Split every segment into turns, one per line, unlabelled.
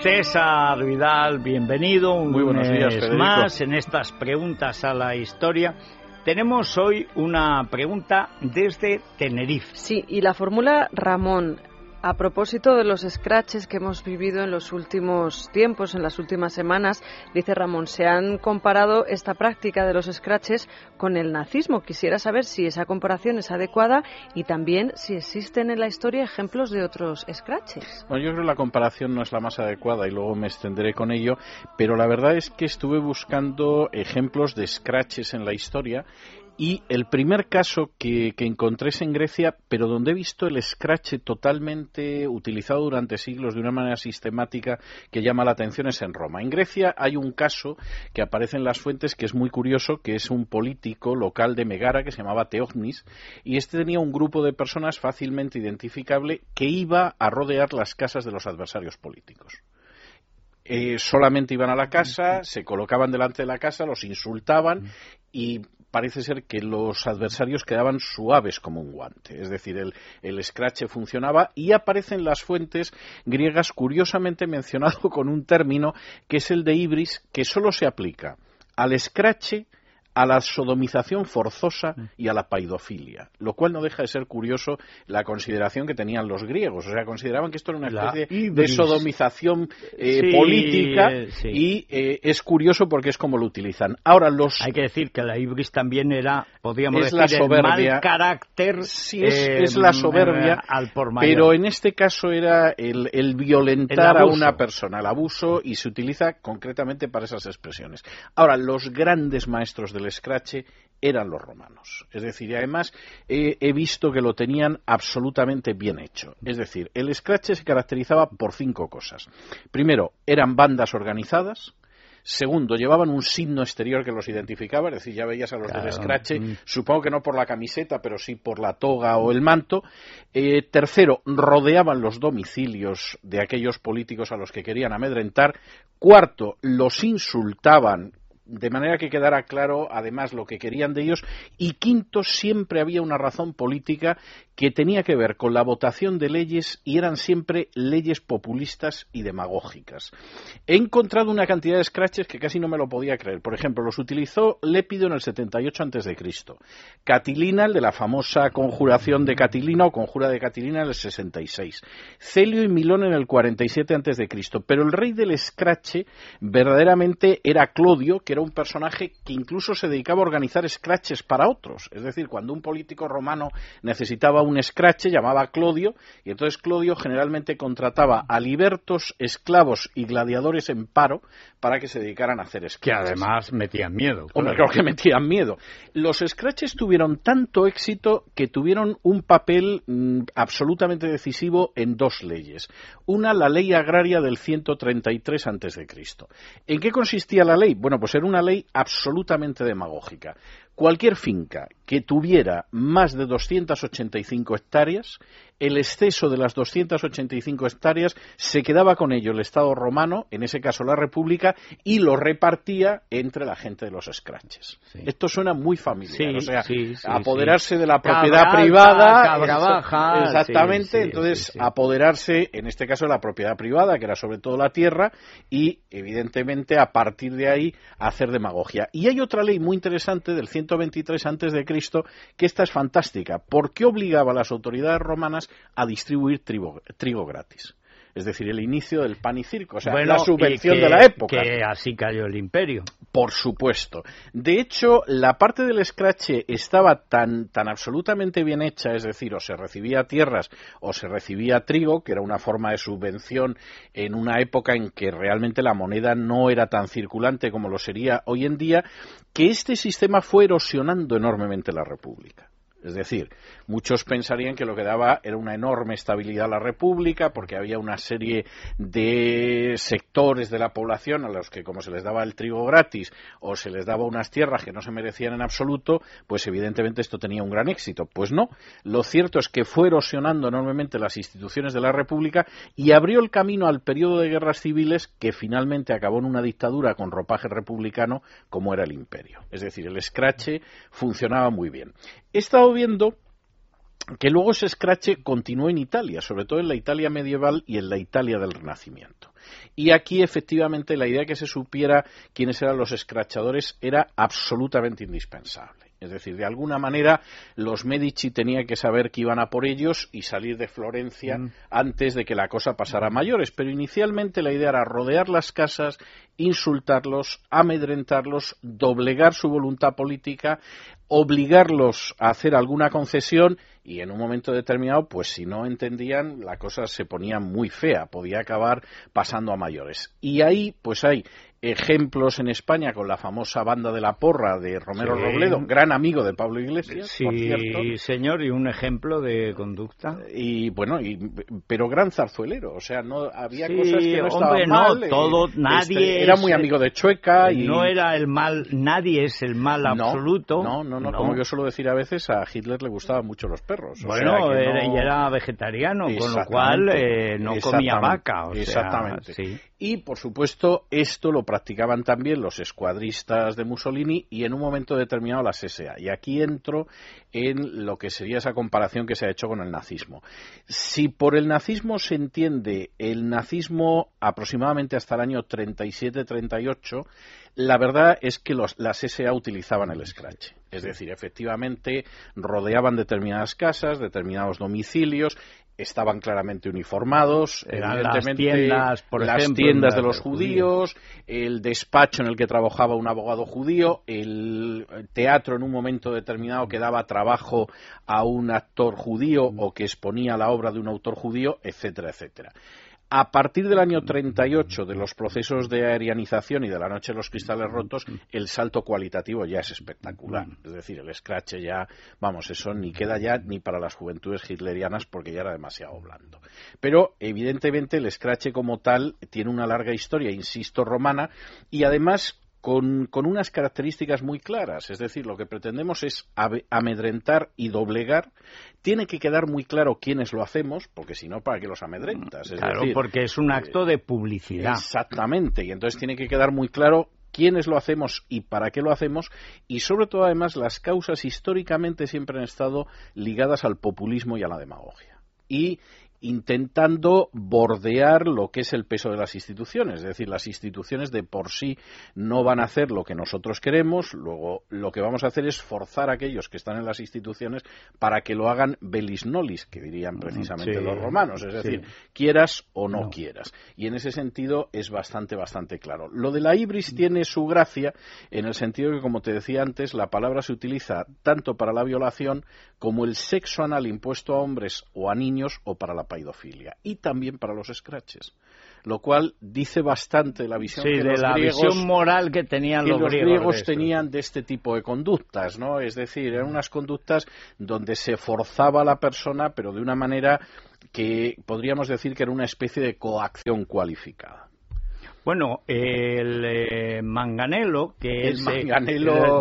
César Vidal, bienvenido un
Muy buenos días,
mes
Federico.
más en estas preguntas a la historia. Tenemos hoy una pregunta desde Tenerife.
Sí, y la fórmula Ramón, a propósito de los scratches que hemos vivido en los últimos tiempos, en las últimas semanas, dice Ramón, se han comparado esta práctica de los scratches con el nazismo. Quisiera saber si esa comparación es adecuada y también si existen en la historia ejemplos de otros scratches.
Bueno, yo creo que la comparación no es la más adecuada y luego me extenderé con ello, pero la verdad es que estuve buscando ejemplos de scratches en la historia y el primer caso que, que, encontré es en Grecia, pero donde he visto el scratch totalmente utilizado durante siglos de una manera sistemática que llama la atención es en Roma. En Grecia hay un caso que aparece en las fuentes que es muy curioso, que es un político local de Megara que se llamaba Teognis, y este tenía un grupo de personas fácilmente identificable que iba a rodear las casas de los adversarios políticos. Eh, solamente iban a la casa, se colocaban delante de la casa, los insultaban y parece ser que los adversarios quedaban suaves como un guante. Es decir, el, el scratch funcionaba y aparece en las fuentes griegas curiosamente mencionado con un término que es el de ibris, que solo se aplica al scratch a la sodomización forzosa y a la paidofilia, lo cual no deja de ser curioso la consideración que tenían los griegos. O sea, consideraban que esto era una especie de sodomización eh,
sí,
política
eh, sí.
y eh, es curioso porque es como lo utilizan. Ahora, los...
Hay que decir que la ibris también era, podríamos
es
decir,
la soberbia.
el mal carácter.
Sí, es, es la soberbia,
al por mayor.
pero en este caso era el, el violentar
El
a una persona, el abuso, y se utiliza concretamente para esas expresiones. Ahora, los grandes maestros del scratch eran los romanos. Es decir, y además eh, he visto que lo tenían absolutamente bien hecho. Es decir, el scratch se caracterizaba por cinco cosas. Primero, eran bandas organizadas. Segundo, llevaban un signo exterior que los identificaba, es decir, ya veías a los
Claro.
del scratch,
Mm.
supongo que no por la camiseta, pero sí por la toga o el manto. Eh, tercero, rodeaban los domicilios de aquellos políticos a los que querían amedrentar. Cuarto, los insultaban de manera que quedara claro además lo que querían de ellos y quinto siempre había una razón política que tenía que ver con la votación de leyes y eran siempre leyes populistas y demagógicas. He encontrado una cantidad de scratches que casi no me lo podía creer. Por ejemplo, los utilizó Lépido en el 78 antes de Cristo. Catilina, el de la famosa conjuración de Catilina o conjura de Catilina en el 66. Celio y Milón en el 47 antes de Cristo. Pero el rey del scratch verdaderamente era Clodio, que era un personaje que incluso se dedicaba a organizar scratches para otros. Es decir, cuando un político romano necesitaba scratch, llamaba a Clodio, y entonces Clodio generalmente contrataba a libertos, esclavos y gladiadores en paro para que se dedicaran a hacer
que
scratches.
además metían miedo.
Hombre,
claro.
que metían miedo. Los scratches tuvieron tanto éxito que tuvieron un papel mm, absolutamente decisivo en dos leyes. Una, la ley agraria del 133 a.C. ¿En qué consistía la ley? Bueno, pues era una ley absolutamente demagógica. Cualquier finca que tuviera más de 285 hectáreas, el exceso de las 285 hectáreas se quedaba con ello el Estado romano, en ese caso la República, y lo repartía entre la gente de los scratches.
Sí.
Esto suena muy familiar,
Sí,
o sea,
sí, sí,
apoderarse de la
Cabra
propiedad
alta,
privada,
cabra baja,
exactamente, entonces apoderarse, en este caso de la propiedad privada, que era sobre todo la tierra, y evidentemente a partir de ahí hacer demagogia. Y hay otra ley muy interesante del 123 antes de Cristo, que esta es fantástica, porque obligaba a las autoridades romanas a distribuir trigo gratis. Es decir, el inicio del pan y circo, o sea,
Bueno,
la subvención
que-
de la época.
Que así cayó el imperio.
Por supuesto. De hecho, la parte del scratch estaba tan, tan absolutamente bien hecha, es decir, o se recibía tierras o se recibía trigo, que era una forma de subvención en una época en que realmente la moneda no era tan circulante como lo sería hoy en día, que este sistema fue erosionando enormemente la República. Es decir, muchos pensarían que lo que daba era una enorme estabilidad a la República, porque había una serie de sectores de la población a los que, como se les daba el trigo gratis o se les daba unas tierras que no se merecían en absoluto, pues evidentemente esto tenía un gran éxito. Pues no. Lo cierto es que fue erosionando enormemente las instituciones de la República y abrió el camino al periodo de guerras civiles que finalmente acabó en una dictadura con ropaje republicano como era el imperio. Es decir, el escrache funcionaba muy bien. He estado viendo que luego ese escrache continuó en Italia, sobre todo en la Italia medieval y en la Italia del Renacimiento. Y aquí, efectivamente, la idea de que se supiera quiénes eran los escrachadores era absolutamente indispensable. Es decir, de alguna manera los Medici tenían que saber que iban a por ellos y salir de Florencia mm. antes de que la cosa pasara a mayores. Pero inicialmente la idea era rodear las casas, insultarlos, amedrentarlos, doblegar su voluntad política, obligarlos a hacer alguna concesión y en un momento determinado, pues si no entendían, la cosa se ponía muy fea, podía acabar pasando a mayores. Y ahí, pues hay ejemplos en España con la famosa banda de la porra de Romero Robledo, gran amigo de Pablo Iglesias,
sí,
por cierto.
señor, y un ejemplo de conducta.
Y bueno, y, pero gran zarzuelero, o sea, no había cosas que no estaban
mal. No, todo, este, nadie
era muy amigo de Chueca y
no era el mal, nadie es el mal absoluto.
No, no, no, como yo suelo decir a veces, a Hitler le gustaban mucho los perros.
Bueno, era, y era vegetariano, con lo cual eh, no comía vaca. O
exactamente.
sí.
Y, por supuesto, esto lo practicaban también los escuadristas de Mussolini y en un momento determinado las SA. Y aquí entro en lo que sería esa comparación que se ha hecho con el nazismo. Si por el nazismo se entiende el nazismo aproximadamente hasta el año 37-38, la verdad es que los, las SA utilizaban el scratch. Es decir, efectivamente rodeaban determinadas casas, determinados domicilios, estaban claramente uniformados,
Eran las tiendas, por
las tiendas de los judíos, el despacho en el que trabajaba un abogado judío, el teatro en un momento determinado que daba trabajo a un actor judío o que exponía la obra de un autor judío, etcétera, etcétera. A partir del año 38, de los procesos de aerianización y de la noche de los cristales rotos, el salto cualitativo ya es espectacular. Es decir, el scratch ya, vamos, eso ni queda ya ni para las juventudes hitlerianas porque ya era demasiado blando. Pero, evidentemente, el scratch como tal tiene una larga historia, insisto, romana, y además con, unas características muy claras. Es decir, lo que pretendemos es amedrentar y doblegar. Tiene que quedar muy claro quiénes lo hacemos, porque si no, ¿para qué los amedrentas?
claro, porque es un acto de publicidad.
Exactamente, y entonces tiene que quedar muy claro quiénes lo hacemos y para qué lo hacemos, y sobre todo, además, las causas históricamente siempre han estado ligadas al populismo y a la demagogia. Y intentando bordear lo que es el peso de las instituciones. Es decir, las instituciones de por sí no van a hacer lo que nosotros queremos, luego lo que vamos a hacer es forzar a aquellos que están en las instituciones para que lo hagan belis nolis, que dirían mm, precisamente los romanos, es decir, quieras o no, quieras. Y en ese sentido es bastante, bastante claro. Lo de la ibris tiene su gracia en el sentido que, como te decía antes, la palabra se utiliza tanto para la violación como el sexo anal impuesto a hombres o a niños o para la paidofilia y también para los scratches lo cual dice bastante de la visión
que
de
los la
griegos,
visión moral que tenían los, griegos,
tenían de este tipo de conductas, ¿no? Es decir, eran unas conductas donde se forzaba a la persona, pero de una manera que podríamos decir que era una especie de coacción cualificada.
Bueno, el eh, Manganello, que es
eh,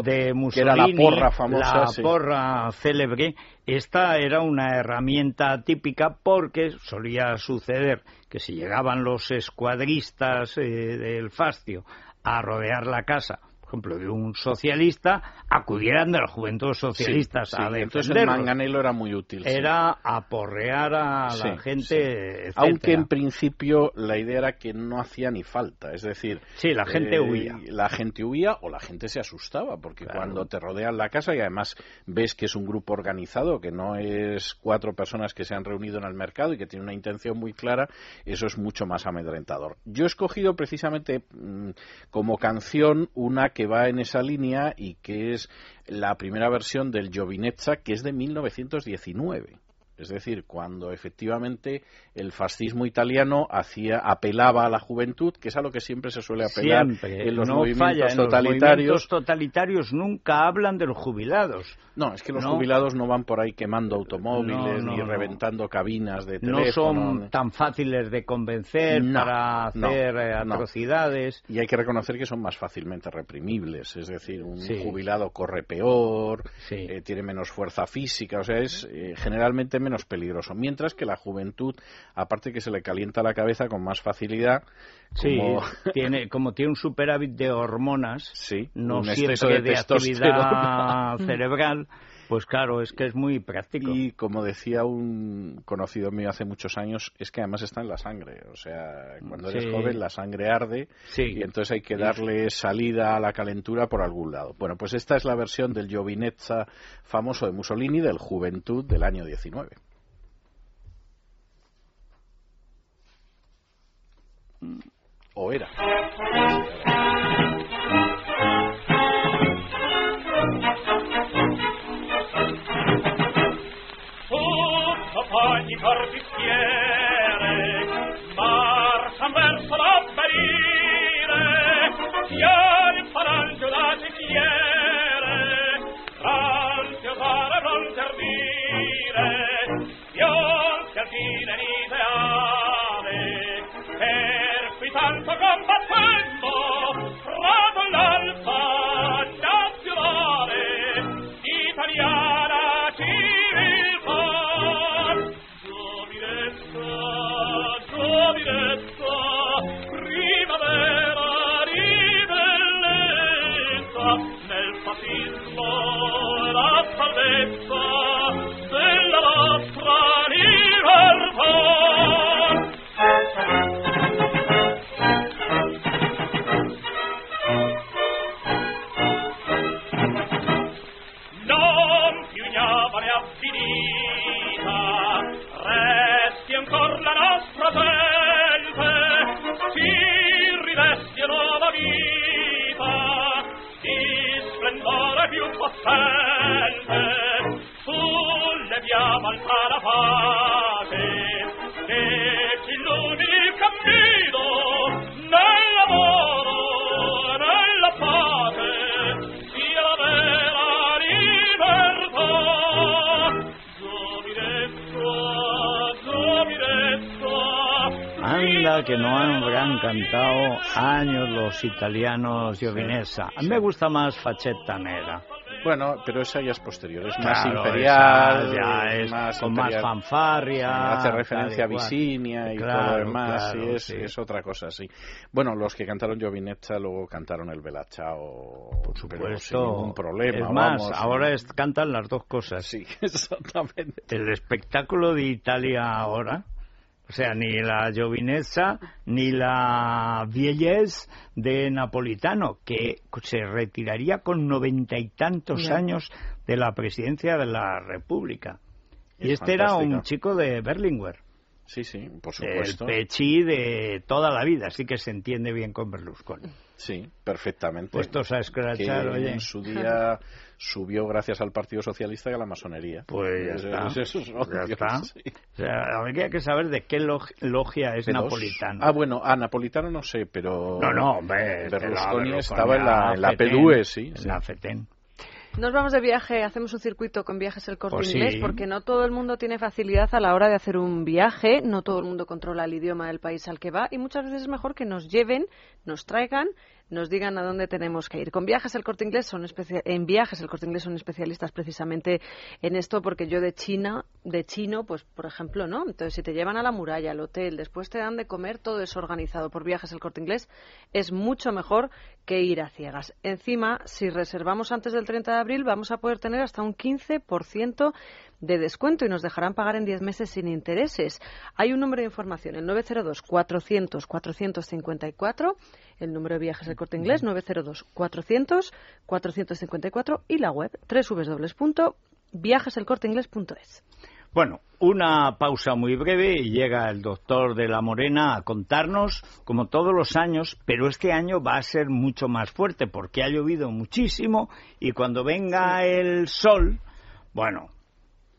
de Mussolini, la porra famosa,
la porra célebre, esta era una herramienta típica porque solía suceder que si llegaban los escuadristas eh, del fascio a rodear la casa por ejemplo, de un socialista, acudieran de la juventud socialistas a defenderlos.
Entonces el manganelo era muy útil.
Era aporrear a la gente,
Aunque en principio la idea era que no hacía ni falta, es decir...
Sí, la gente
eh,
huía.
La gente huía o la gente se asustaba, porque cuando te rodean la casa y además ves que es un grupo organizado, que no es cuatro personas que se han reunido en el mercado y que tiene una intención muy clara, eso es mucho más amedrentador. Yo he escogido precisamente mm, como canción una que va en esa línea y que es la primera versión del Giovinezza, que es de 1919. Es decir, cuando efectivamente el fascismo italiano hacía, apelaba a la juventud, que es a lo que siempre se suele apelar en los movimientos totalitarios. Los
totalitarios nunca hablan de los jubilados.
No, es que los jubilados no van por ahí quemando automóviles ni reventando cabinas de teléfono.
No son tan fáciles de convencer para hacer eh, atrocidades.
Y hay que reconocer que son más fácilmente reprimibles. Es decir, un jubilado corre peor, eh, tiene menos fuerza física, o sea, es eh, generalmente menos peligroso. Mientras que la juventud, aparte que se le calienta la cabeza con más facilidad,
Sí, tiene, como tiene un superávit de hormonas,
sí,
no siempre de, actividad cerebral, pues claro, es que es muy práctico.
Y como decía un conocido mío hace muchos años, es que además está en la sangre. O sea, cuando eres joven la sangre arde y entonces hay que darle salida a la calentura por algún lado. Bueno, pues esta es la versión del Giovinezza famoso de Mussolini del Juventud del año 19. O era.
Que no han cantado años los italianos Giovinezza. A mí me gusta más Facetta Nera.
Bueno, pero esa ya es posterior, es más imperial,
ya es más con más fanfarria.
hace referencia a Visinia y todo lo demás, es, es, otra cosa, sí. Bueno, los que cantaron Giovinezza luego cantaron el Bella
por supuesto, sin
ningún problema.
Es más, ahora cantan las dos cosas.
Sí, exactamente.
El espectáculo de Italia ahora o sea, ni la Giovinezza ni la Vielles de Napolitano, que se retiraría con noventa y tantos años de la presidencia de la República. y este era un chico de Berlinguer.
Sí, sí, por supuesto.
El Pechí de toda la vida, así que se entiende bien con Berlusconi.
Sí, perfectamente.
Puestos a escrachar, oye.
En su día subió gracias al Partido Socialista y a la masonería.
Pues ya está. ya está. O sea, habría que saber de qué logia es napolitano.
Ah, bueno, a napolitano no sé, pero...
No, no, hombre.
Berlusconi estaba en la, en la P2, sí.
En la FETEN.
Nos vamos de viaje, hacemos un circuito con viajes el corte pues inglés, porque no todo el mundo tiene facilidad a la hora de hacer un viaje, no todo el mundo controla el idioma del país al que va, y muchas veces es mejor que nos lleven, nos traigan nos digan a dónde tenemos que ir. Con viajes el corte inglés son en viajes el corte inglés son especialistas precisamente en esto porque yo de China, de chino, pues por ejemplo, ¿no? Entonces si te llevan a la muralla, al hotel, después te dan de comer, todo es organizado por viajes el corte inglés, es mucho mejor que ir a ciegas. Encima, si reservamos antes del 30 de abril, vamos a poder tener hasta un 15% de descuento y nos dejarán pagar en 10 meses sin intereses. Hay un número de información, el 902 400 454 el número de viajes del corte inglés 902 400 454 y la web www.viajeselcorteinglés.es.
Bueno, una pausa muy breve y llega el doctor de la Morena a contarnos, como todos los años, pero este año va a ser mucho más fuerte porque ha llovido muchísimo y cuando venga el sol, bueno,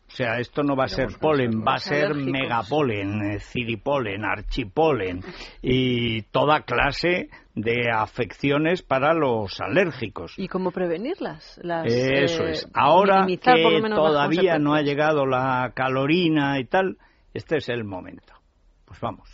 O sea, esto no va a ser polen, va a ser megapolen, eh, ciripolen, archipolen y toda clase de afecciones para los alérgicos.
¿Y cómo prevenirlas?
Eso es. Ahora que todavía no ha llegado la calorina y tal, este es el momento. Pues vamos.